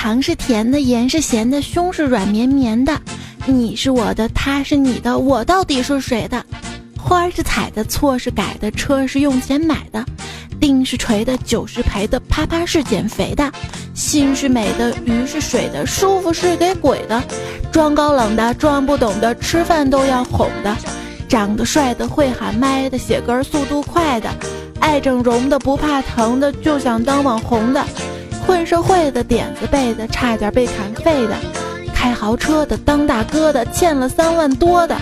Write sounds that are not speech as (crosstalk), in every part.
糖是甜的，盐是咸的，胸是软绵绵的。你是我的，他是你的，我到底是谁的？花是采的，错是改的，车是用钱买的，钉是锤的，酒是赔的，啪啪是减肥的，心是美的，鱼是水的，舒服是给鬼的，装高冷的，装不懂的，吃饭都要哄的，长得帅的，会喊麦的，写歌速度快的，爱整容的，不怕疼的，就想当网红的，混社会的，点子背的，差点被砍废的，开豪车的，当大哥的，欠了三万多的。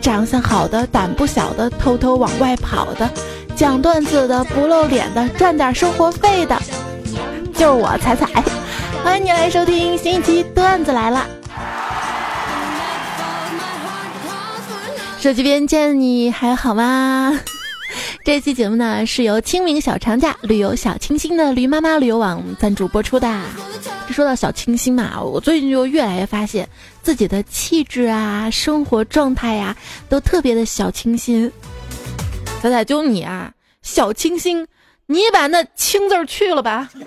长相好的，胆不小的，偷偷往外跑的，讲段子的，不露脸的，赚点生活费的，就是我彩彩。欢迎你来收听新一期段子来了。手机边见你还好吗？这期节目呢是由清明小长假旅游小清新的驴妈妈旅游网赞助播出的。说到小清新嘛，我最近就越来越发现自己的气质啊、生活状态呀，都特别的小清新。仔仔就你啊，小清新，你把那“清”字去了吧。(laughs)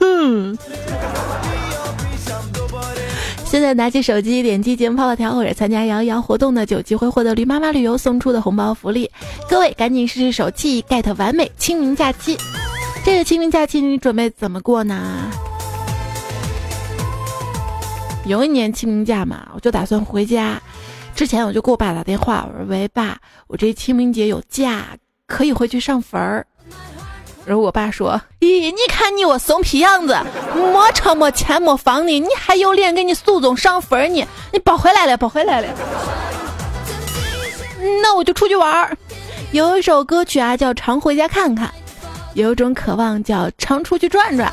嗯。现在拿起手机，点击节目泡泡条或者参加摇一摇活动的，就有机会获得驴妈妈旅游送出的红包福利。各位赶紧试试手气，get 完美清明假期。这个清明假期你准备怎么过呢？有一年清明假嘛，我就打算回家。之前我就给我爸打电话，我说：“喂，爸，我这清明节有假，可以回去上坟儿。”然后我爸说：“咦，你看你我怂皮样子，没车没钱没房的，你还有脸给你祖宗上坟呢？你别回来了，别回来了。”那我就出去玩儿。有一首歌曲啊，叫《常回家看看》；有一种渴望叫《常出去转转》。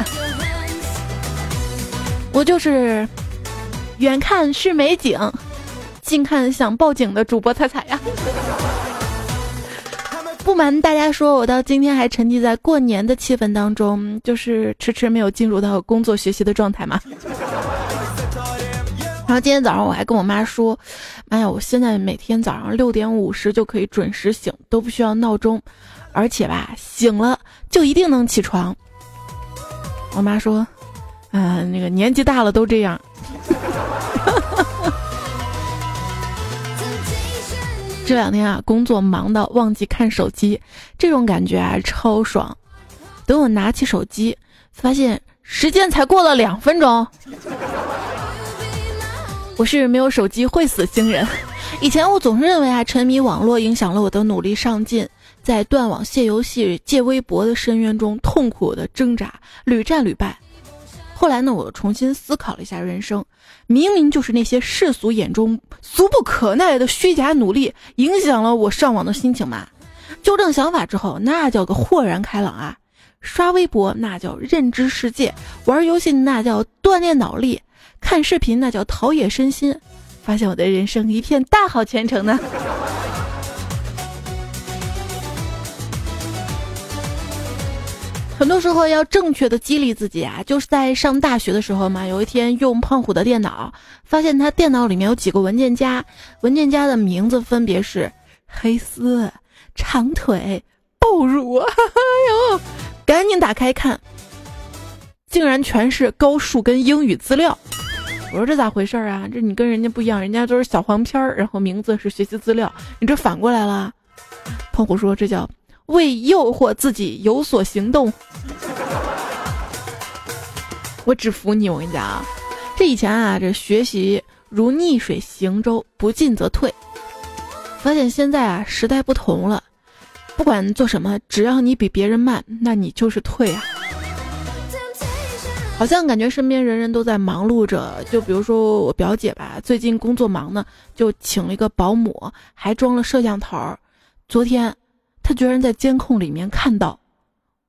我就是远看是美景，近看想报警的主播彩彩呀。不瞒大家说，我到今天还沉浸在过年的气氛当中，就是迟迟没有进入到工作学习的状态嘛。然后今天早上我还跟我妈说：“妈呀，我现在每天早上六点五十就可以准时醒，都不需要闹钟，而且吧，醒了就一定能起床。”我妈说：“嗯，那个年纪大了都这样。” (laughs) 这两天啊，工作忙到忘记看手机，这种感觉啊超爽。等我拿起手机，发现时间才过了两分钟。我是没有手机会死星人。以前我总是认为啊，沉迷网络影响了我的努力上进，在断网、卸游戏、戒微博的深渊中痛苦的挣扎，屡战屡败。后来呢，我重新思考了一下人生，明明就是那些世俗眼中俗不可耐的虚假努力，影响了我上网的心情嘛。纠正想法之后，那叫个豁然开朗啊！刷微博那叫认知世界，玩游戏那叫锻炼脑力，看视频那叫陶冶身心，发现我的人生一片大好前程呢。很多时候要正确的激励自己啊，就是在上大学的时候嘛。有一天用胖虎的电脑，发现他电脑里面有几个文件夹，文件夹的名字分别是黑丝、长腿、爆乳。(laughs) 哎呦，赶紧打开看，竟然全是高数跟英语资料。我说这咋回事啊？这你跟人家不一样，人家都是小黄片儿，然后名字是学习资料，你这反过来了。胖虎说这叫。为诱惑自己有所行动，(laughs) 我只服你！我跟你讲啊，这以前啊，这学习如逆水行舟，不进则退。发现现在啊，时代不同了，不管做什么，只要你比别人慢，那你就是退啊。好像感觉身边人人都在忙碌着，就比如说我表姐吧，最近工作忙呢，就请了一个保姆，还装了摄像头。昨天。他居然在监控里面看到，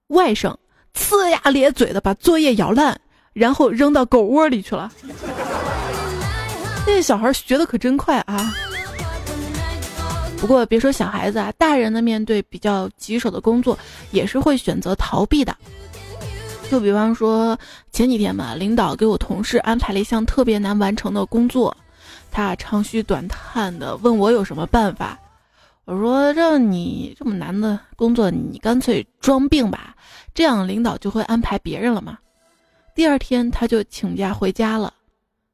外甥呲牙咧嘴的把作业咬烂，然后扔到狗窝里去了。那小孩学的可真快啊！不过别说小孩子啊，大人的面对比较棘手的工作，也是会选择逃避的。就比方说前几天吧，领导给我同事安排了一项特别难完成的工作，他长吁短叹的问我有什么办法。我说这你这么难的工作，你干脆装病吧，这样领导就会安排别人了嘛。第二天他就请假回家了，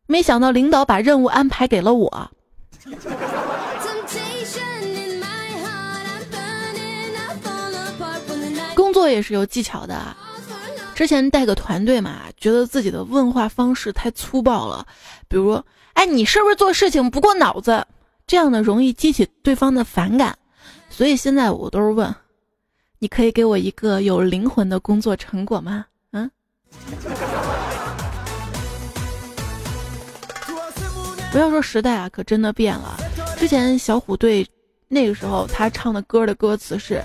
没想到领导把任务安排给了我。工作也是有技巧的。之前带个团队嘛，觉得自己的问话方式太粗暴了，比如，哎，你是不是做事情不过脑子？这样呢容易激起对方的反感，所以现在我都是问，你可以给我一个有灵魂的工作成果吗？嗯。不要说时代啊，可真的变了。之前小虎队那个时候他唱的歌的歌词是。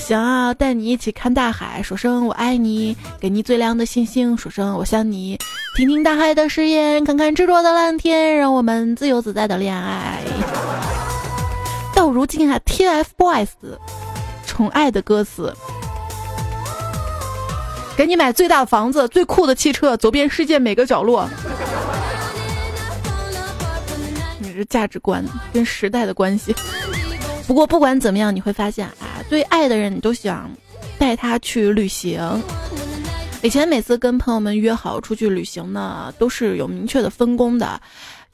想要带你一起看大海，说声我爱你，给你最亮的星星，说声我想你，听听大海的誓言，看看执着的蓝天，让我们自由自在的恋爱。到如今啊，TFBOYS 宠爱的歌词，给你买最大的房子，最酷的汽车，走遍世界每个角落。你这价值观跟时代的关系。不过不管怎么样，你会发现啊。对爱的人，你都想带他去旅行。以前每次跟朋友们约好出去旅行呢，都是有明确的分工的，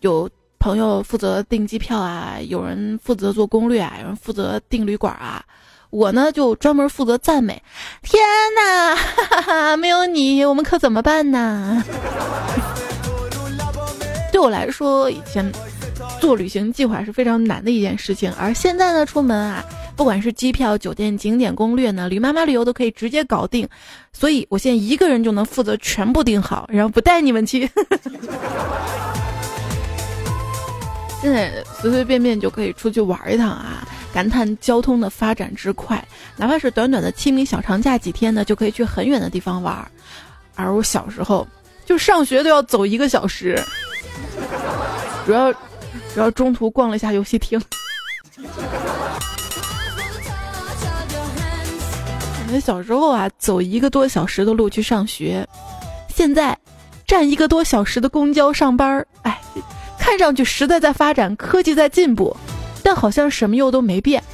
有朋友负责订机票啊，有人负责做攻略啊，有人负责订旅馆啊。我呢就专门负责赞美。天哪，哈哈，没有你，我们可怎么办呢？(laughs) 对我来说，以前做旅行计划是非常难的一件事情，而现在呢，出门啊。不管是机票、酒店、景点攻略呢，驴妈妈旅游都可以直接搞定，所以我现在一个人就能负责全部订好，然后不带你们去。现在随随便便就可以出去玩一趟啊！感叹交通的发展之快，哪怕是短短的清明小长假几天呢，就可以去很远的地方玩。而我小时候就上学都要走一个小时，主要主要中途逛了一下游戏厅。(laughs) 感觉小时候啊，走一个多小时的路去上学，现在站一个多小时的公交上班儿。哎，看上去时代在发展，科技在进步，但好像什么又都没变。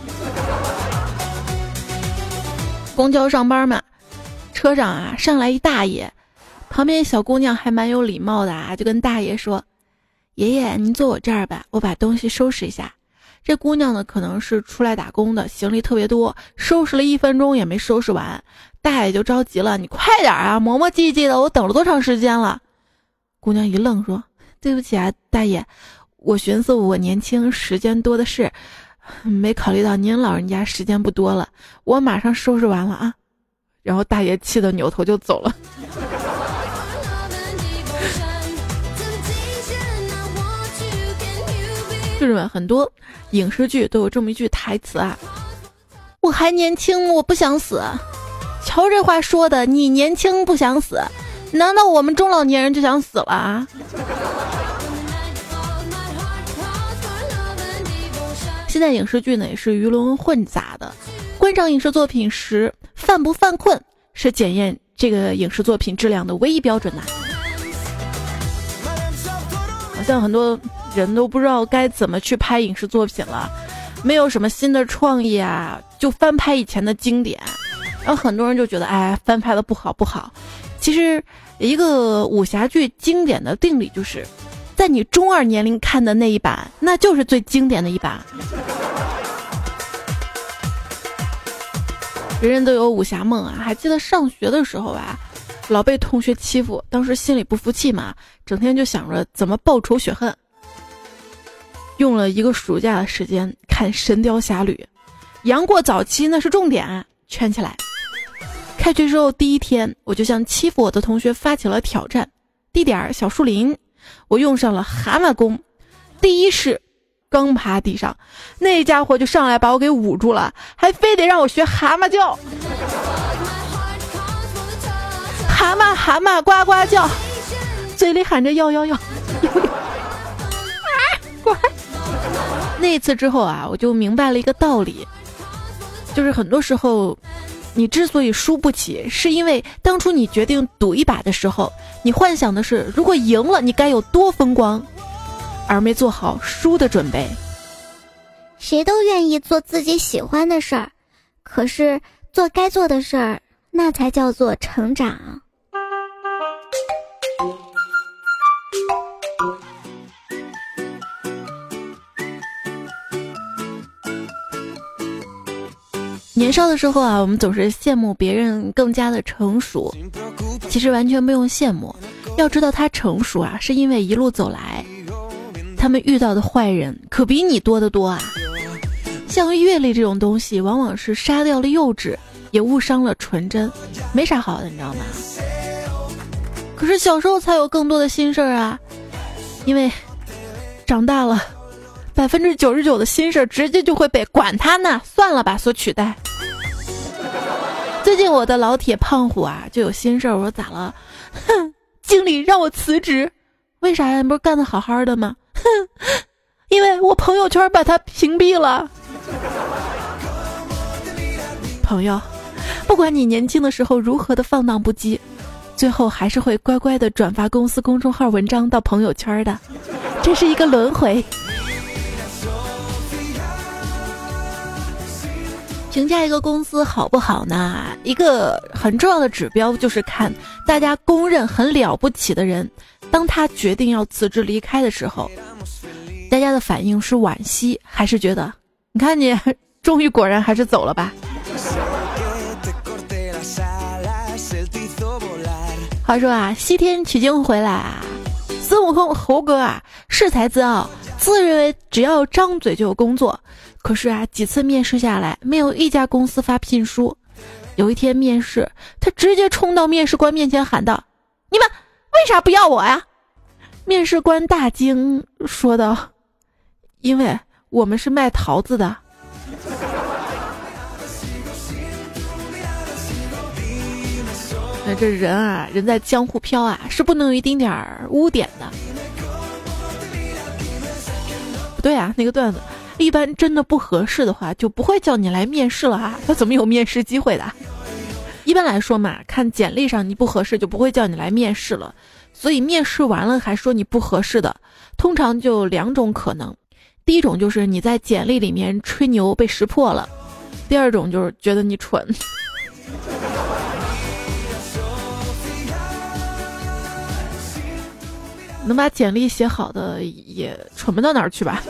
公交上班嘛，车上啊上来一大爷，旁边小姑娘还蛮有礼貌的啊，就跟大爷说：“爷爷，您坐我这儿吧，我把东西收拾一下。”这姑娘呢，可能是出来打工的，行李特别多，收拾了一分钟也没收拾完，大爷就着急了：“你快点啊，磨磨唧唧的，我等了多长时间了？”姑娘一愣，说：“对不起啊，大爷，我寻思我年轻，时间多的是，没考虑到您老人家时间不多了，我马上收拾完了啊。”然后大爷气得扭头就走了。同志们，很多影视剧都有这么一句台词啊：“我还年轻，我不想死。”瞧这话说的，你年轻不想死，难道我们中老年人就想死了啊？现在影视剧呢也是鱼龙混杂的，观赏影视作品时犯不犯困是检验这个影视作品质量的唯一标准呐。好像很多。人都不知道该怎么去拍影视作品了，没有什么新的创意啊，就翻拍以前的经典。然后很多人就觉得，哎，翻拍的不好不好。其实，一个武侠剧经典的定理就是，在你中二年龄看的那一版，那就是最经典的一版。人人都有武侠梦啊！还记得上学的时候吧，老被同学欺负，当时心里不服气嘛，整天就想着怎么报仇雪恨。用了一个暑假的时间看《神雕侠侣》，杨过早期那是重点，圈起来。开学之后第一天，我就向欺负我的同学发起了挑战。地点小树林，我用上了蛤蟆功。第一式，刚爬地上，那家伙就上来把我给捂住了，还非得让我学蛤蟆叫。蛤蟆蛤蟆呱呱叫，嘴里喊着要要要，要要。啊，滚！那一次之后啊，我就明白了一个道理，就是很多时候，你之所以输不起，是因为当初你决定赌一把的时候，你幻想的是如果赢了你该有多风光，而没做好输的准备。谁都愿意做自己喜欢的事儿，可是做该做的事儿，那才叫做成长。年少的时候啊，我们总是羡慕别人更加的成熟，其实完全不用羡慕。要知道他成熟啊，是因为一路走来，他们遇到的坏人可比你多得多啊。像阅历这种东西，往往是杀掉了幼稚，也误伤了纯真，没啥好的，你知道吗？可是小时候才有更多的心事儿啊，因为长大了，百分之九十九的心事直接就会被“管他呢，算了吧”所取代。最近我的老铁胖虎啊，就有心事儿。我说咋了？哼，(laughs) 经理让我辞职，为啥呀？不是干的好好的吗？哼，(laughs) 因为我朋友圈把他屏蔽了。朋友，不管你年轻的时候如何的放荡不羁，最后还是会乖乖的转发公司公众号文章到朋友圈的，这是一个轮回。评价一个公司好不好呢？一个很重要的指标就是看大家公认很了不起的人，当他决定要辞职离开的时候，大家的反应是惋惜还是觉得，你看你 (laughs) 终于果然还是走了吧？话说啊，西天取经回来啊，孙悟空猴哥啊恃才自傲，自认为只要张嘴就有工作。可是啊，几次面试下来，没有一家公司发聘书。有一天面试，他直接冲到面试官面前喊道：“你们为啥不要我呀？”面试官大惊，说道：“因为我们是卖桃子的。”那这人啊，人在江湖飘啊，是不能有一丁点儿污点的。不对啊，那个段子。一般真的不合适的话，就不会叫你来面试了哈。他怎么有面试机会的？一般来说嘛，看简历上你不合适，就不会叫你来面试了。所以面试完了还说你不合适的，通常就两种可能：第一种就是你在简历里面吹牛被识破了；第二种就是觉得你蠢。能把简历写好的也蠢不到哪儿去吧？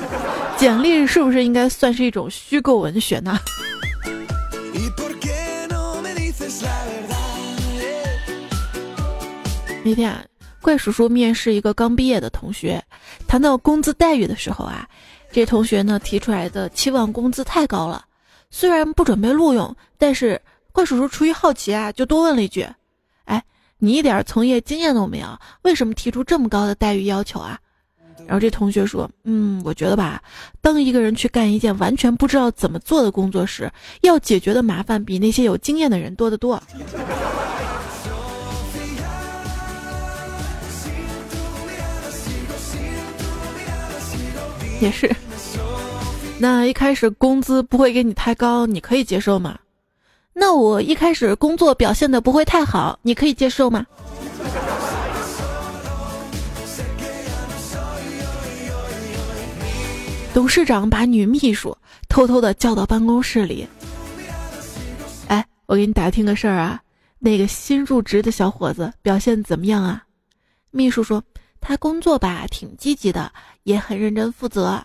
简历是不是应该算是一种虚构文学呢？那天啊，怪叔叔面试一个刚毕业的同学，谈到工资待遇的时候啊，这同学呢提出来的期望工资太高了，虽然不准备录用，但是怪叔叔出于好奇啊，就多问了一句。你一点从业经验都没有，为什么提出这么高的待遇要求啊？然后这同学说：“嗯，我觉得吧，当一个人去干一件完全不知道怎么做的工作时，要解决的麻烦比那些有经验的人多得多。”也是，那一开始工资不会给你太高，你可以接受吗？那我一开始工作表现的不会太好，你可以接受吗？董事长把女秘书偷偷的叫到办公室里。哎，我给你打听个事儿啊，那个新入职的小伙子表现怎么样啊？秘书说他工作吧挺积极的，也很认真负责。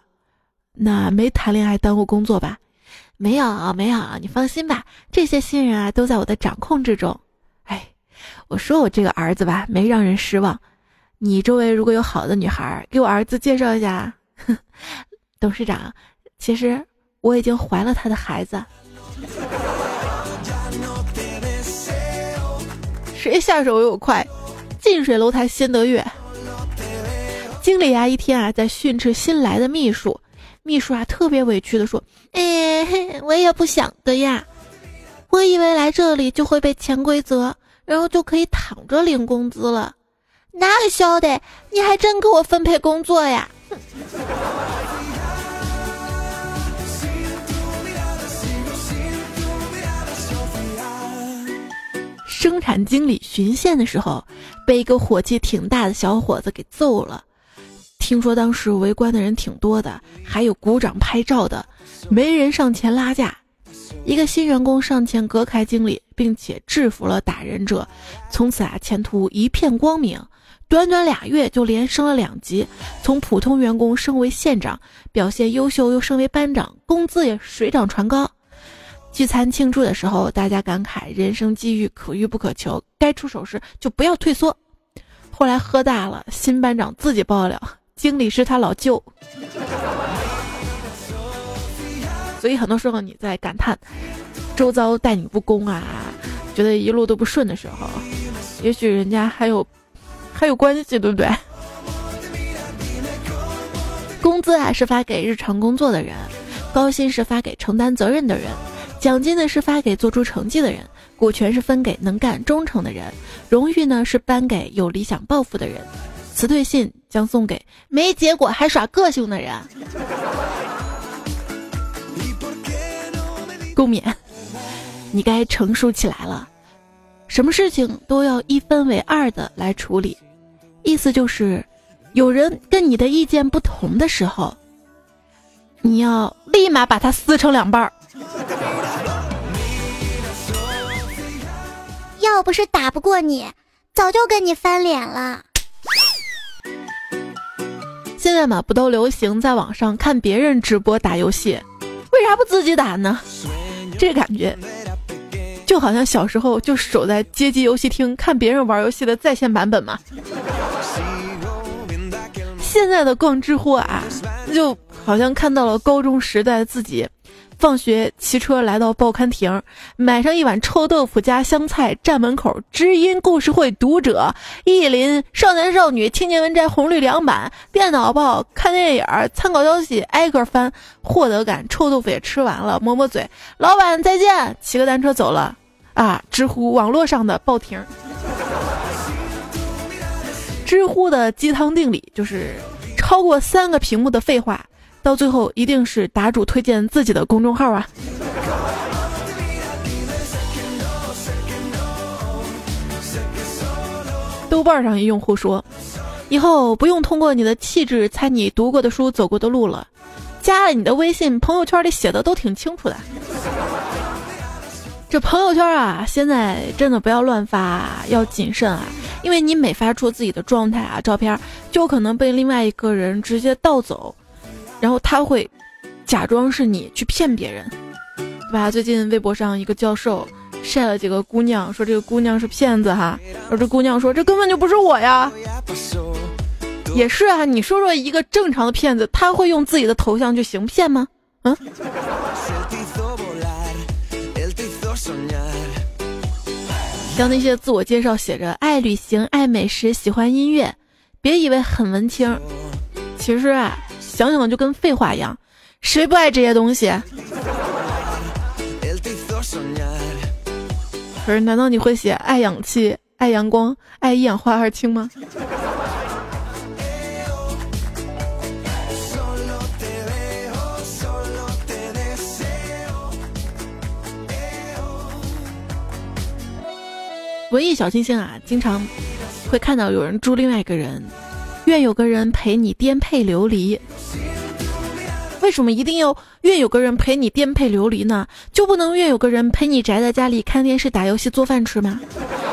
那没谈恋爱耽误工作吧？没有没有，你放心吧，这些新人啊都在我的掌控之中。哎，我说我这个儿子吧，没让人失望。你周围如果有好的女孩，给我儿子介绍一下。(laughs) 董事长，其实我已经怀了他的孩子。(laughs) 谁下手又快？近水楼台先得月。经理啊，一天啊在训斥新来的秘书。秘书啊，特别委屈的说：“哎，我也不想的呀，我以为来这里就会被潜规则，然后就可以躺着领工资了。哪个晓得，你还真给我分配工作呀！”生产经理巡线的时候，被一个火气挺大的小伙子给揍了。听说当时围观的人挺多的，还有鼓掌拍照的，没人上前拉架。一个新员工上前隔开经理，并且制服了打人者，从此啊前途一片光明。短短俩月就连升了两级，从普通员工升为县长，表现优秀又升为班长，工资也水涨船高。聚餐庆祝的时候，大家感慨人生机遇可遇不可求，该出手时就不要退缩。后来喝大了，新班长自己爆料，经理是他老舅。所以很多时候你在感叹周遭待你不公啊，觉得一路都不顺的时候，也许人家还有还有关系，对不对？工资啊是发给日常工作的人，高薪是发给承担责任的人，奖金呢是发给做出成绩的人，股权是分给能干忠诚的人，荣誉呢是颁给有理想抱负的人，辞退信将送给没结果还耍个性的人。共勉，你该成熟起来了，什么事情都要一分为二的来处理。意思就是，有人跟你的意见不同的时候，你要立马把它撕成两半儿。要不是打不过你，早就跟你翻脸了。现在嘛，不都流行在网上看别人直播打游戏，为啥不自己打呢？这感觉就好像小时候就守在街机游戏厅看别人玩游戏的在线版本嘛。现在的逛知乎啊，就好像看到了高中时代的自己。放学骑车来到报刊亭，买上一碗臭豆腐加香菜，站门口知音故事会读者意林少男少女青年文摘红绿两版电脑报看电影参考消息挨个翻，获得感臭豆腐也吃完了，抹抹嘴，老板再见，骑个单车走了。啊，知乎网络上的报亭，知乎的鸡汤定理就是超过三个屏幕的废话。到最后一定是答主推荐自己的公众号啊！豆瓣上一用户说：“以后不用通过你的气质猜你读过的书、走过的路了，加了你的微信，朋友圈里写的都挺清楚的。”这朋友圈啊，现在真的不要乱发，要谨慎啊！因为你每发出自己的状态啊、照片，就可能被另外一个人直接盗走。然后他会假装是你去骗别人，对吧？最近微博上一个教授晒了几个姑娘，说这个姑娘是骗子哈。而这姑娘说这根本就不是我呀。也是啊，你说说一个正常的骗子，他会用自己的头像去行骗吗？嗯。像那些自我介绍写着爱旅行、爱美食、喜欢音乐，别以为很文青，其实啊。想想就跟废话一样，谁不爱这些东西？可是难道你会写爱氧气、爱阳光、爱一氧化二氢吗？文艺小清新啊，经常会看到有人祝另外一个人。愿有个人陪你颠沛流离。为什么一定要愿有个人陪你颠沛流离呢？就不能愿有个人陪你宅在家里看电视、打游戏、做饭吃吗？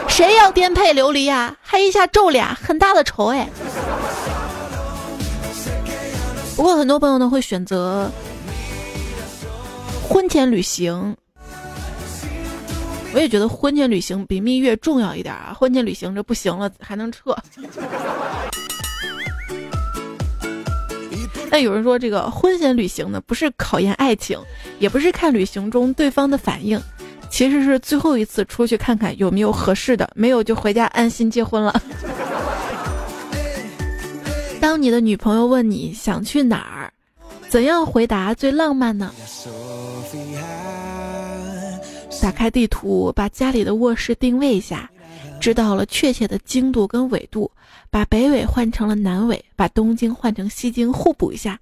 谁要颠沛流离呀？还一下皱俩，很大的仇哎。不过很多朋友呢会选择婚前旅行，我也觉得婚前旅行比蜜月重要一点啊。婚前旅行这不行了还能撤。但有人说，这个婚前旅行呢，不是考验爱情，也不是看旅行中对方的反应，其实是最后一次出去看看有没有合适的，没有就回家安心结婚了。(laughs) 当你的女朋友问你想去哪儿，怎样回答最浪漫呢？打开地图，把家里的卧室定位一下。知道了确切的经度跟纬度，把北纬换成了南纬，把东经换成西经，互补一下，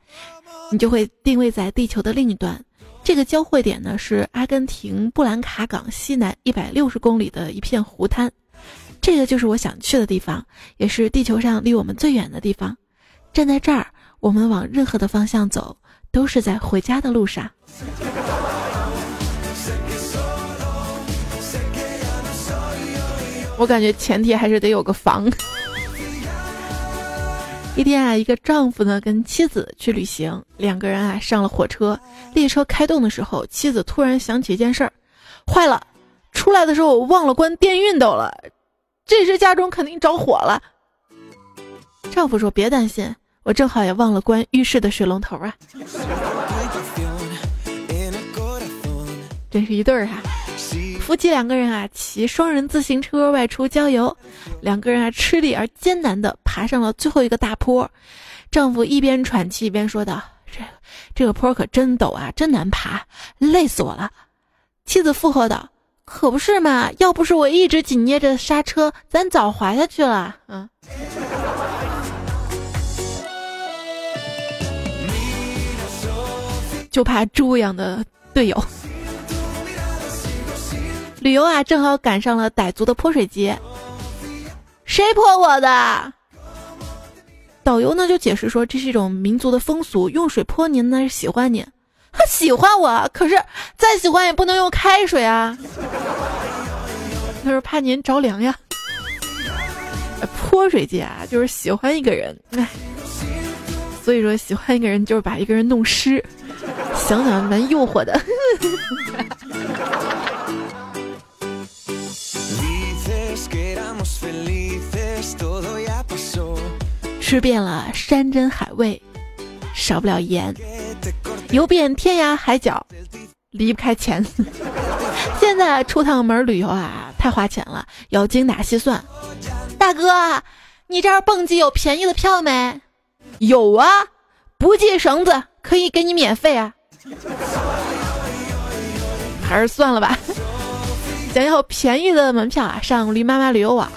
你就会定位在地球的另一端。这个交汇点呢是阿根廷布兰卡港西南一百六十公里的一片湖滩，这个就是我想去的地方，也是地球上离我们最远的地方。站在这儿，我们往任何的方向走，都是在回家的路上。我感觉前提还是得有个房。一天啊，一个丈夫呢跟妻子去旅行，两个人啊上了火车，列车开动的时候，妻子突然想起一件事儿，坏了，出来的时候我忘了关电熨斗了，这时家中肯定着火了。丈夫说：“别担心，我正好也忘了关浴室的水龙头啊。”真是一对儿哈。夫妻两个人啊，骑双人自行车外出郊游，两个人啊吃力而艰难地爬上了最后一个大坡。丈夫一边喘气一边说道：“这这个坡可真陡啊，真难爬，累死我了。”妻子附和道：“可不是嘛，要不是我一直紧捏着刹车，咱早滑下去了。”嗯，就怕猪一样的队友。旅游啊，正好赶上了傣族的泼水节。谁泼我的？导游呢就解释说，这是一种民族的风俗，用水泼您呢是喜欢您。他 (laughs) 喜欢我，可是再喜欢也不能用开水啊。(laughs) 他说怕您着凉呀。泼水节啊，就是喜欢一个人，哎，(laughs) 所以说喜欢一个人就是把一个人弄湿，想想蛮诱惑的。吃遍了山珍海味，少不了盐；游遍天涯海角，离不开钱。(laughs) 现在出趟门旅游啊，太花钱了，要精打细算。大哥，你这儿蹦极有便宜的票没？有啊，不系绳子可以给你免费啊。还是算了吧。想要便宜的门票啊，上驴妈妈旅游网，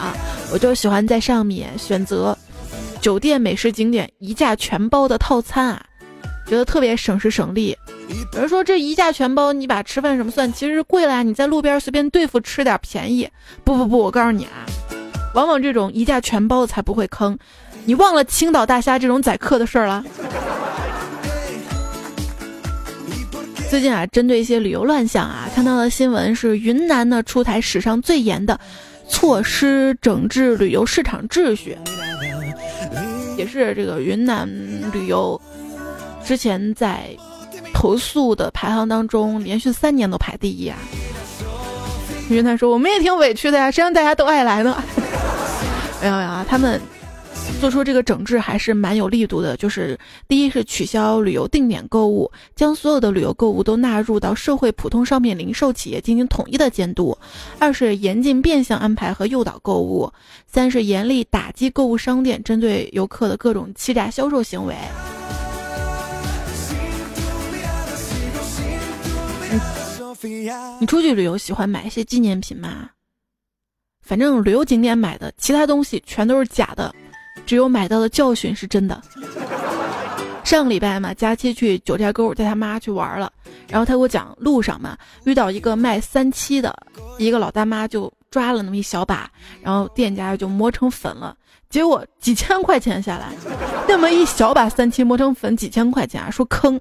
我就喜欢在上面选择。酒店美食景点一价全包的套餐啊，觉得特别省时省力。有人说这一价全包，你把吃饭什么算，其实贵了呀。你在路边随便对付吃点便宜。不不不，我告诉你啊，往往这种一价全包的才不会坑。你忘了青岛大虾这种宰客的事儿了？最近啊，针对一些旅游乱象啊，看到的新闻是云南呢出台史上最严的措施整治旅游市场秩序。也是这个云南旅游，之前在投诉的排行当中，连续三年都排第一啊。云南说我们也挺委屈的呀，谁让大家都爱来呢？(laughs) 没有没有啊，他们做出这个整治还是蛮有力度的。就是第一是取消旅游定点购物，将所有的旅游购物都纳入到社会普通商品零售企业进行统一的监督；二是严禁变相安排和诱导购物；三是严厉打击购物商店针对游客的各种欺诈销售行为。你出去旅游喜欢买一些纪念品吗？反正旅游景点买的，其他东西全都是假的，只有买到的教训是真的。上个礼拜嘛，佳期去九寨沟带他妈去玩了，然后他给我讲，路上嘛遇到一个卖三七的一个老大妈，就抓了那么一小把，然后店家就磨成粉了，结果几千块钱下来，那么一小把三七磨成粉几千块钱，说坑。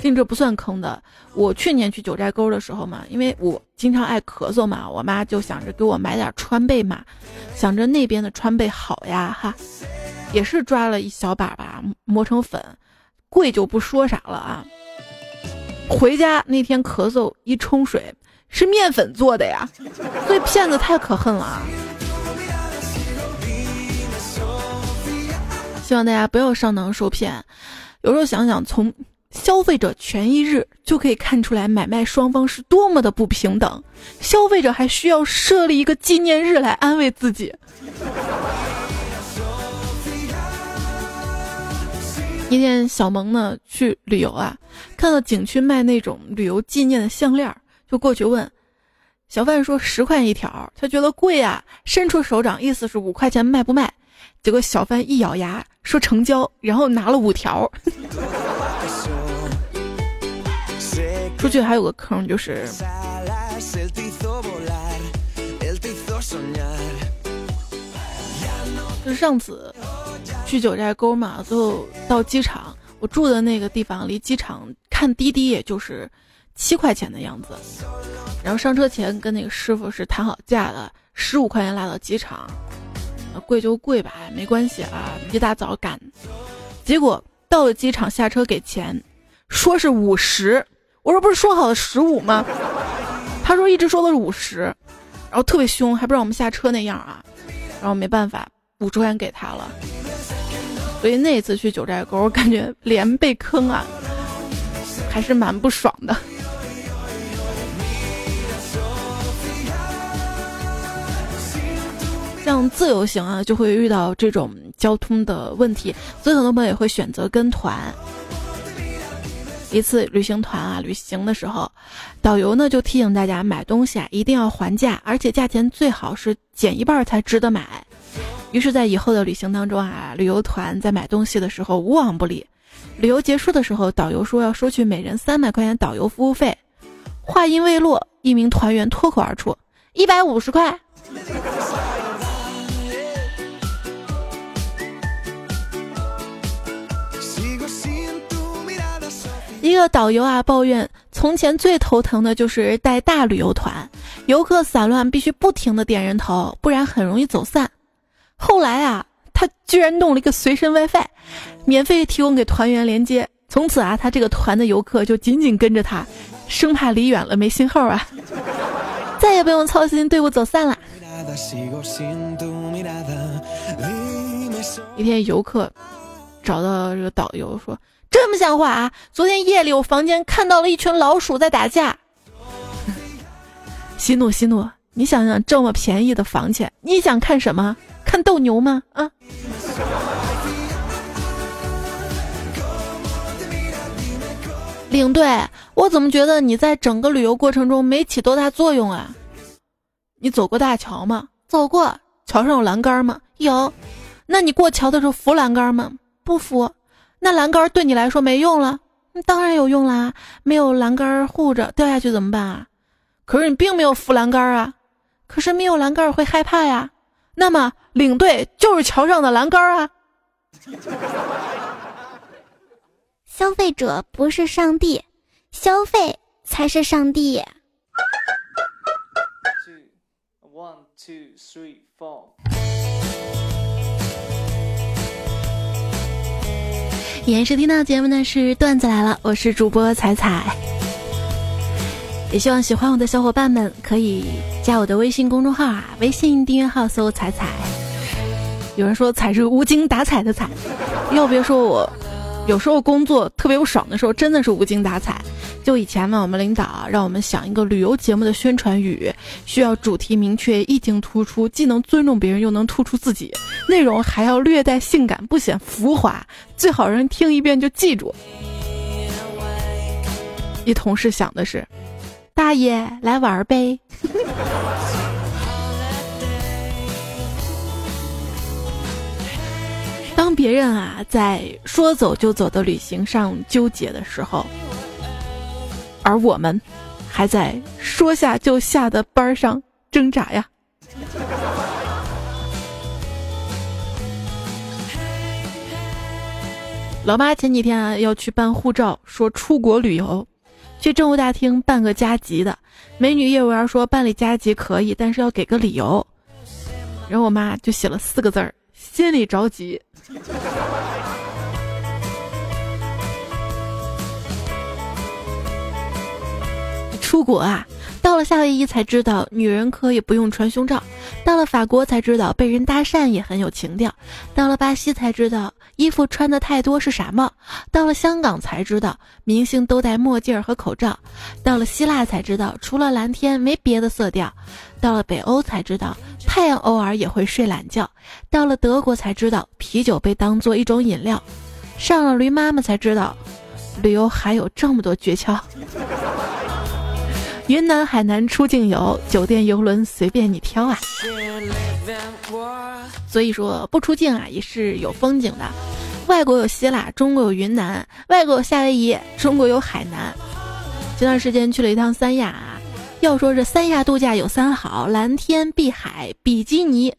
听着不算坑的。我去年去九寨沟的时候嘛，因为我经常爱咳嗽嘛，我妈就想着给我买点川贝嘛，想着那边的川贝好呀哈，也是抓了一小把吧，磨成粉，贵就不说啥了啊。回家那天咳嗽一冲水，是面粉做的呀，所以骗子太可恨了啊！希望大家不要上当受骗。有时候想想从。消费者权益日就可以看出来买卖双方是多么的不平等，消费者还需要设立一个纪念日来安慰自己。一天，小萌呢去旅游啊，看到景区卖那种旅游纪念的项链，就过去问小贩说十块一条，他觉得贵啊，伸出手掌意思是五块钱卖不卖？结果小贩一咬牙说成交，然后拿了五条。出去还有个坑，就是，就是上次去九寨沟嘛，最后到机场，我住的那个地方离机场看滴滴也就是七块钱的样子。然后上车前跟那个师傅是谈好价的，十五块钱拉到机场，贵就贵吧，没关系啊，一大早赶。结果到了机场下车给钱，说是五十，我说不是说好的十五吗？他说一直说的是五十，然后特别凶，还不让我们下车那样啊，然后没办法，五十块钱给他了。所以那次去九寨沟，我感觉连被坑啊，还是蛮不爽的。像自由行啊，就会遇到这种交通的问题，所以很多朋友也会选择跟团。一次旅行团啊，旅行的时候，导游呢就提醒大家买东西啊一定要还价，而且价钱最好是减一半才值得买。于是，在以后的旅行当中啊，旅游团在买东西的时候无往不利。旅游结束的时候，导游说要收取每人三百块钱导游服务费。话音未落，一名团员脱口而出：“一百五十块。”一个导游啊抱怨，从前最头疼的就是带大旅游团，游客散乱，必须不停的点人头，不然很容易走散。后来啊，他居然弄了一个随身 WiFi，免费提供给团员连接。从此啊，他这个团的游客就紧紧跟着他，生怕离远了没信号啊，(laughs) 再也不用操心队伍走散了。一天，游客找到这个导游说：“这么像话啊？昨天夜里我房间看到了一群老鼠在打架。(laughs) ”息怒息怒，你想想这么便宜的房钱，你想看什么？看斗牛吗？啊！领队，我怎么觉得你在整个旅游过程中没起多大作用啊？你走过大桥吗？走过。桥上有栏杆吗？有。那你过桥的时候扶栏杆吗？不扶。那栏杆对你来说没用了？当然有用啦！没有栏杆护着，掉下去怎么办啊？可是你并没有扶栏杆啊。可是没有栏杆会害怕呀。那么领队就是桥上的栏杆啊！(laughs) 消费者不是上帝，消费才是上帝。One two three four。延时听到节目呢是段子来了，我是主播彩彩。也希望喜欢我的小伙伴们可以加我的微信公众号啊，微信订阅号搜“彩彩”。有人说“彩”是无精打采的“彩”，要别说我，有时候工作特别不爽的时候，真的是无精打采。就以前呢，我们领导让我们想一个旅游节目的宣传语，需要主题明确、意境突出，既能尊重别人，又能突出自己，内容还要略带性感，不显浮华，最好人听一遍就记住。一同事想的是。大爷来玩呗！当别人啊在说走就走的旅行上纠结的时候，而我们还在说下就下的班上挣扎呀。老妈前几天啊要去办护照，说出国旅游。去政务大厅办个加急的，美女业务员说办理加急可以，但是要给个理由。然后我妈就写了四个字儿：心里着急。出国啊，到了夏威夷才知道女人可以不用穿胸罩；到了法国才知道被人搭讪也很有情调；到了巴西才知道。衣服穿的太多是傻帽，到了香港才知道明星都戴墨镜和口罩，到了希腊才知道除了蓝天没别的色调，到了北欧才知道太阳偶尔也会睡懒觉，到了德国才知道啤酒被当做一种饮料，上了驴妈妈才知道旅游还有这么多诀窍。云南海南出境游，酒店游轮随便你挑啊。所以说不出境啊也是有风景的，外国有希腊，中国有云南；外国有夏威夷，中国有海南。前段时间去了一趟三亚啊，要说这三亚度假有三好：蓝天、碧海、比基尼。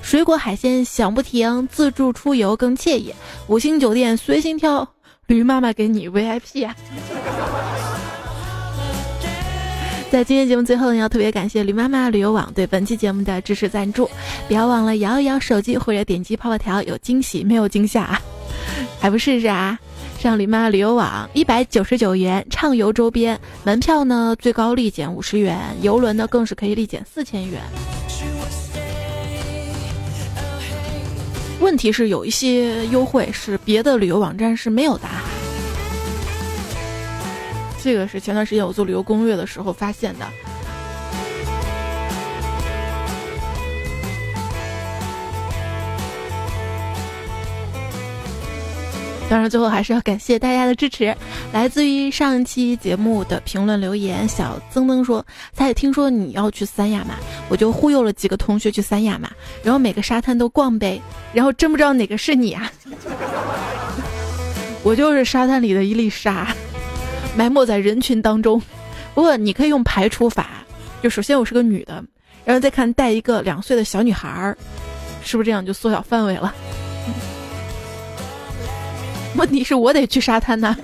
水果海鲜想不停，自助出游更惬意，五星酒店随心挑，驴妈妈给你 VIP 啊！在今天节目最后呢，要特别感谢驴妈妈旅游网对本期节目的支持赞助，不要忘了摇一摇手机或者点击泡泡条，有惊喜没有惊吓啊？还不试试啊？上驴妈旅游网一百九十九元畅游周边门票呢，最高立减五十元，游轮呢更是可以立减四千元。问题是有一些优惠是别的旅游网站是没有的。这个是前段时间我做旅游攻略的时候发现的。当然，最后还是要感谢大家的支持。来自于上一期节目的评论留言，小曾曾说：“他也听说你要去三亚嘛，我就忽悠了几个同学去三亚嘛，然后每个沙滩都逛呗，然后真不知道哪个是你啊！(laughs) 我就是沙滩里的一粒沙。”埋没在人群当中，不过你可以用排除法，就首先我是个女的，然后再看带一个两岁的小女孩儿，是不是这样就缩小范围了？问题是我得去沙滩呐。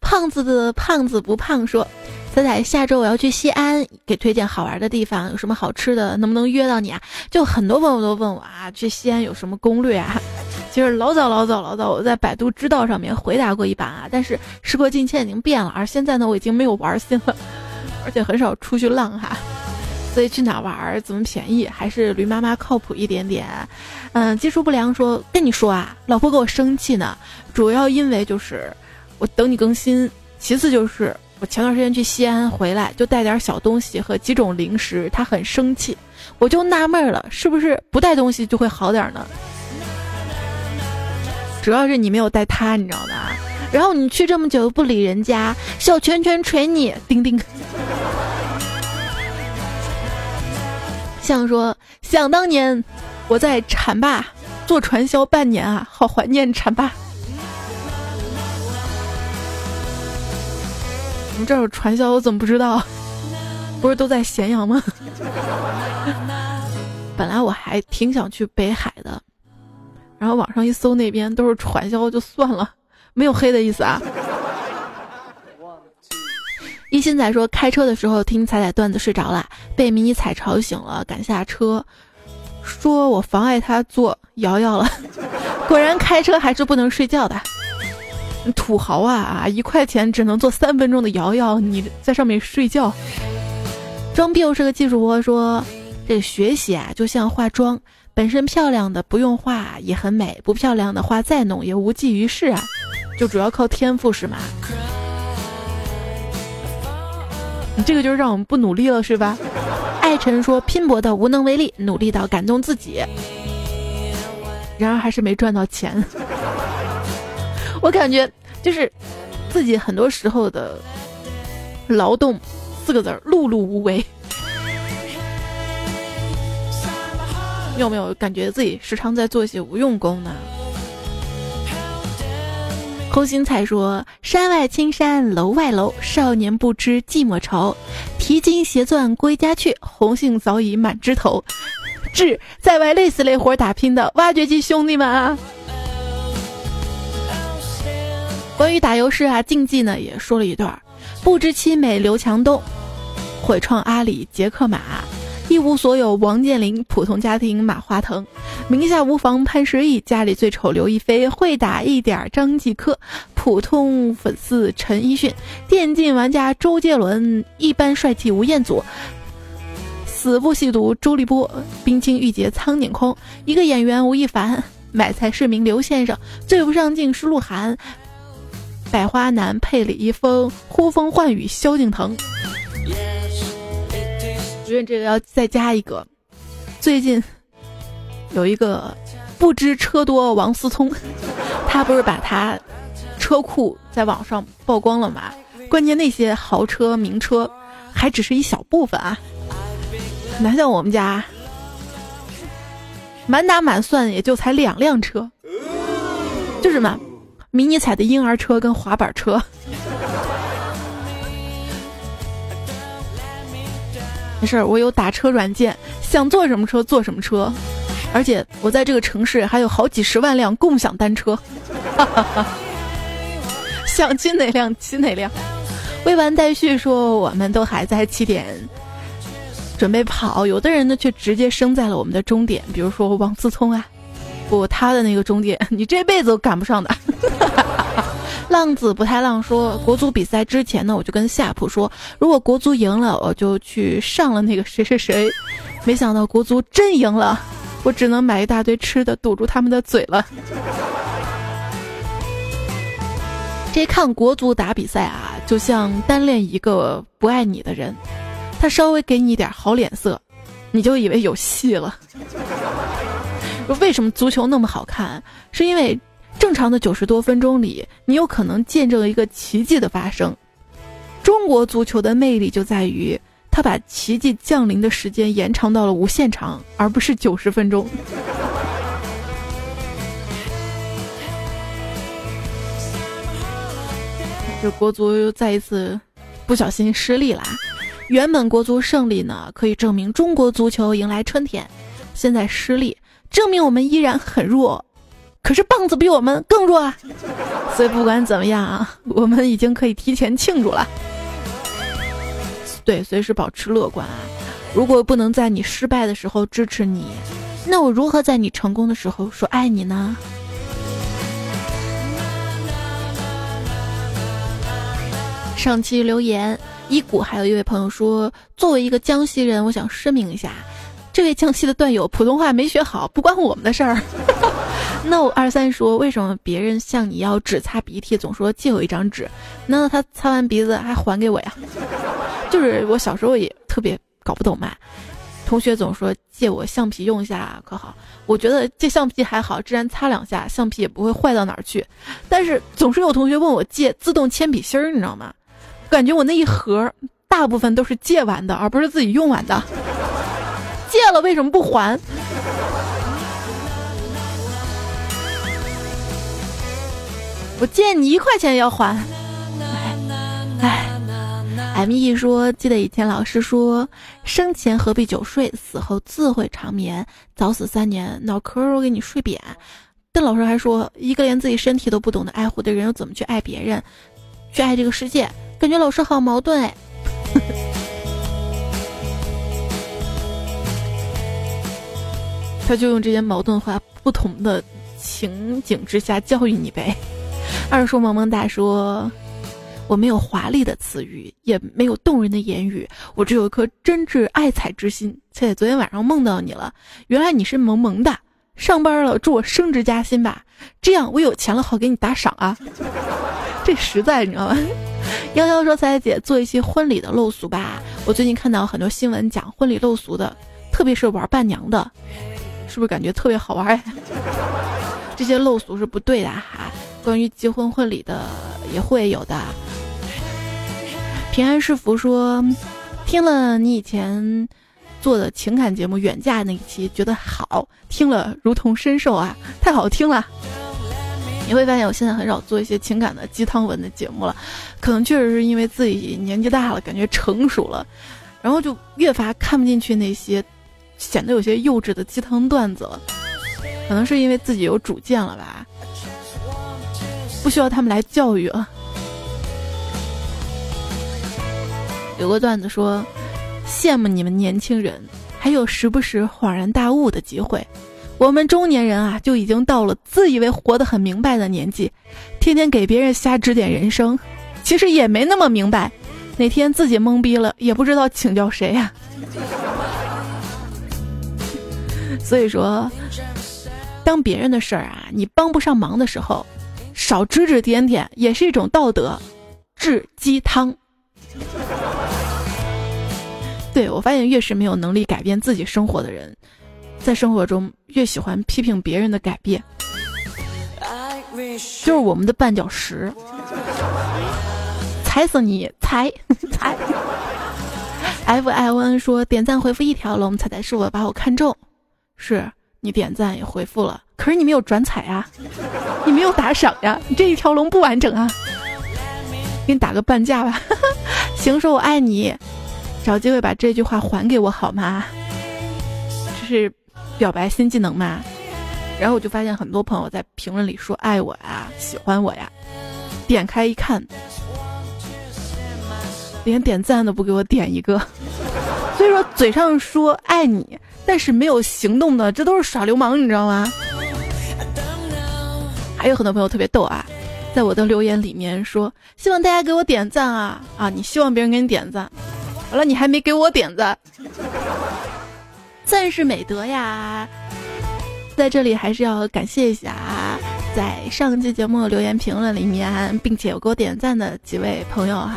胖子的胖子不胖说，仔仔下周我要去西安，给推荐好玩的地方，有什么好吃的，能不能约到你啊？就很多朋友都问我啊，去西安有什么攻略啊？其实老早老早老早，我在百度知道上面回答过一版啊，但是时过境迁已经变了，而现在呢，我已经没有玩心了，而且很少出去浪哈，所以去哪玩怎么便宜，还是驴妈妈靠谱一点点。嗯，技术不良说跟你说啊，老婆跟我生气呢，主要因为就是我等你更新，其次就是我前段时间去西安回来就带点小东西和几种零食，她很生气，我就纳闷了，是不是不带东西就会好点呢？主要是你没有带他，你知道吧？然后你去这么久不理人家，小拳拳捶你，丁丁。(laughs) 像说想当年我在浐灞做传销半年啊，好怀念浐灞。我们这有传销，我怎么不知道？不是都在咸阳吗？(laughs) 本来我还挺想去北海的。然后网上一搜，那边都是传销，就算了，没有黑的意思啊。一心仔说，开车的时候听彩彩段子睡着了，被迷你彩吵醒了，赶下车，说我妨碍他做瑶瑶了。(laughs) 果然开车还是不能睡觉的，土豪啊啊！一块钱只能坐三分钟的瑶瑶，你在上面睡觉。装逼又是个技术活，说这学习啊就像化妆。本身漂亮的不用画也很美，不漂亮的画再浓也无济于事啊，就主要靠天赋是吗？你这个就是让我们不努力了是吧？爱晨说拼搏到无能为力，努力到感动自己，然而还是没赚到钱。(laughs) 我感觉就是自己很多时候的劳动四个字儿碌碌无为。你有没有感觉自己时常在做一些无用功呢？空心菜说：“山外青山楼外楼，少年不知寂寞愁。提金携钻归家去，红杏早已满枝头。”致在外累死累活打拼的挖掘机兄弟们啊！关于打油诗啊，竞技呢也说了一段：不知凄美刘强东，毁创阿里杰克马。一无所有，王健林；普通家庭，马化腾；名下无房，潘石屹；家里最丑，刘亦菲；会打一点，张继科；普通粉丝，陈奕迅；电竞玩家，周杰伦；一般帅气，吴彦祖；死不吸毒，周立波；冰清玉洁，苍井空；一个演员，吴亦凡；买菜市民，刘先生；最不上镜是鹿晗；百花男配李易峰；呼风唤雨，萧敬腾。觉得这个要再加一个。最近有一个不知车多王思聪，他不是把他车库在网上曝光了吗？关键那些豪车名车还只是一小部分啊，哪像我们家满打满算也就才两辆车，就是嘛，迷你彩的婴儿车跟滑板车。没事，我有打车软件，想坐什么车坐什么车，而且我在这个城市还有好几十万辆共享单车，(laughs) 想骑哪辆骑哪辆。未完待续说，我们都还在起点准备跑，有的人呢却直接生在了我们的终点，比如说王思聪啊，不，他的那个终点 (laughs) 你这辈子都赶不上的。浪子不太浪说，国足比赛之前呢，我就跟夏普说，如果国足赢了，我就去上了那个谁谁谁。没想到国足真赢了，我只能买一大堆吃的堵住他们的嘴了。这看国足打比赛啊，就像单恋一个不爱你的人，他稍微给你一点好脸色，你就以为有戏了。为什么足球那么好看？是因为。正常的九十多分钟里，你有可能见证一个奇迹的发生。中国足球的魅力就在于，它把奇迹降临的时间延长到了无限长，而不是九十分钟。这国足又再一次不小心失利啦！原本国足胜利呢，可以证明中国足球迎来春天，现在失利，证明我们依然很弱。可是棒子比我们更弱啊，所以不管怎么样啊，我们已经可以提前庆祝了。对，随时保持乐观啊。如果不能在你失败的时候支持你，那我如何在你成功的时候说爱你呢？上期留言，一谷还有一位朋友说，作为一个江西人，我想声明一下，这位江西的段友普通话没学好，不关我们的事儿。那我二三说：“为什么别人向你要纸擦鼻涕，总说借我一张纸？难道他擦完鼻子还还给我呀？” (laughs) 就是我小时候也特别搞不懂嘛。同学总说借我橡皮用一下可好？我觉得借橡皮还好，自然擦两下橡皮也不会坏到哪儿去。但是总是有同学问我借自动铅笔芯儿，你知道吗？感觉我那一盒大部分都是借完的，而不是自己用完的。(laughs) 借了为什么不还？我借你一块钱要还，哎，M E 说，记得以前老师说，生前何必久睡，死后自会长眠，早死三年，脑壳我给你睡扁。但老师还说，一个连自己身体都不懂得爱护的人，又怎么去爱别人，去爱这个世界？感觉老师好矛盾哎。(laughs) 他就用这些矛盾话，不同的情景之下教育你呗。二叔萌萌哒说：“我没有华丽的词语，也没有动人的言语，我只有一颗真挚爱彩之心。且昨天晚上梦到你了，原来你是萌萌哒。上班了，祝我升职加薪吧，这样我有钱了好给你打赏啊。(laughs) 这实在你知道吗？”幺幺说：“彩姐做一些婚礼的陋俗吧。我最近看到很多新闻讲婚礼陋俗的，特别是玩伴娘的，是不是感觉特别好玩？(laughs) 这些陋俗是不对的哈。”关于结婚婚礼的也会有的。平安是福说，听了你以前做的情感节目《远嫁》那一期，觉得好，听了如同身受啊，(laughs) 太好听了。你会发现我现在很少做一些情感的鸡汤文的节目了，可能确实是因为自己年纪大了，感觉成熟了，然后就越发看不进去那些显得有些幼稚的鸡汤段子了。可能是因为自己有主见了吧。不需要他们来教育了。有个段子说，羡慕你们年轻人还有时不时恍然大悟的机会，我们中年人啊就已经到了自以为活得很明白的年纪，天天给别人瞎指点人生，其实也没那么明白，哪天自己懵逼了也不知道请教谁呀。(laughs) 所以说，当别人的事儿啊你帮不上忙的时候。少指指点点也是一种道德，治鸡汤。对我发现，越是没有能力改变自己生活的人，在生活中越喜欢批评别人的改变，就是我们的绊脚石。踩死你！踩踩。F I O N 说点赞回复一条龙，彩彩是我把我看中，是你点赞也回复了。可是你没有转彩呀，你没有打赏呀，你这一条龙不完整啊！给你打个半价吧。(laughs) 行，说我爱你。找机会把这句话还给我好吗？这是表白新技能吗？然后我就发现很多朋友在评论里说爱我呀，喜欢我呀。点开一看，连点赞都不给我点一个。(laughs) 所以说嘴上说爱你，但是没有行动的，这都是耍流氓，你知道吗？还有很多朋友特别逗啊，在我的留言里面说希望大家给我点赞啊啊！你希望别人给你点赞，完了你还没给我点赞，赞是美德呀。在这里还是要感谢一下啊，在上期节目留言评论里面，并且有给我点赞的几位朋友哈。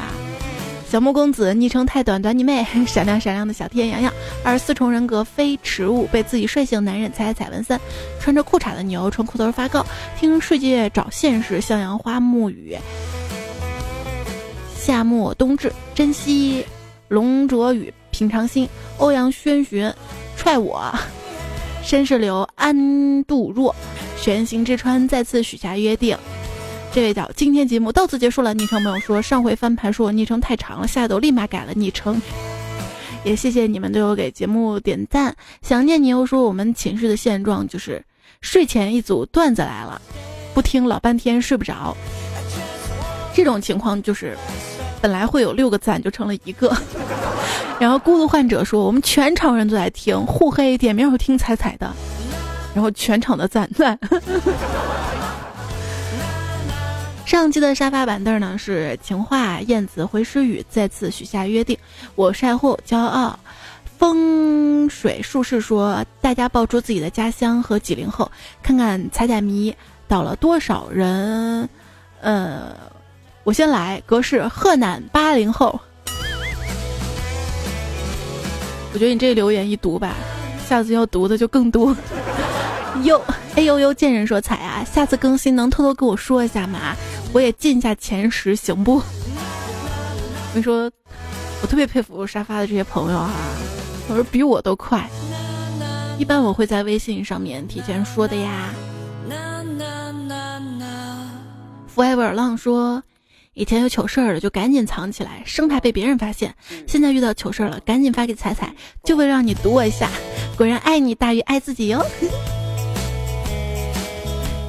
小木公子昵称太短短你妹，(laughs) 闪亮闪亮的小天阳阳，二十四重人格非迟物，被自己睡醒男人踩踩文三，穿着裤衩的牛穿裤头发高，听世界找现实向阳花木雨，夏末冬至珍惜龙卓宇平常心欧阳轩寻踹我，(laughs) 绅士流安度若，玄行之川再次许下约定。这位叫今天节目到此结束了。昵称没有说上回翻盘说我昵称太长了，下周立马改了昵称。也谢谢你们对我给节目点赞。想念你又说我们寝室的现状就是睡前一组段子来了，不听老半天睡不着。这种情况就是本来会有六个赞就成了一个。然后孤独患者说我们全场人都在听，互黑点名有听彩彩的，然后全场的赞赞。上期的沙发板凳呢是情话燕子回诗雨再次许下约定，我晒后骄傲，风水术士说大家报出自己的家乡和几零后，看看彩彩迷倒了多少人。呃，我先来，格式河南八零后。我觉得你这留言一读吧，下次要读的就更多。(laughs) 哟，哎呦呦，见人说彩啊，下次更新能偷偷跟我说一下吗？我也进一下前十，行不？(laughs) 我跟你说，我特别佩服沙发的这些朋友哈，我说比我都快。一般我会在微信上面提前说的呀。Forever 浪说，以前有糗事儿了就赶紧藏起来，生怕被别人发现。现在遇到糗事儿了，赶紧发给彩彩，就会让你读我一下。果然爱你大于爱自己哟。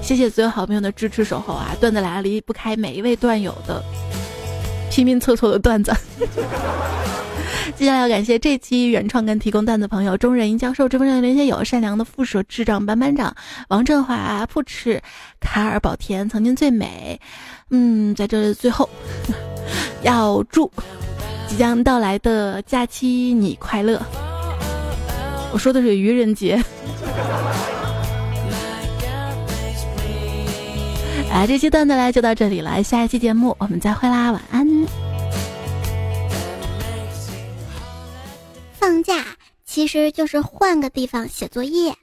谢谢所有好朋友的支持守候啊！段子来了，离不开每一位段友的拼命凑凑的段子。(laughs) 接下来要感谢这期原创跟提供段子朋友：中忍英教授、知风上连接友、善良的副手、智障班班长、王振华、扑哧、卡尔、宝田、曾经最美。嗯，在这最后 (laughs) 要祝即将到来的假期你快乐。我说的是愚人节。啊，这期段子来就到这里了，下一期节目我们再会啦，晚安。放假其实就是换个地方写作业。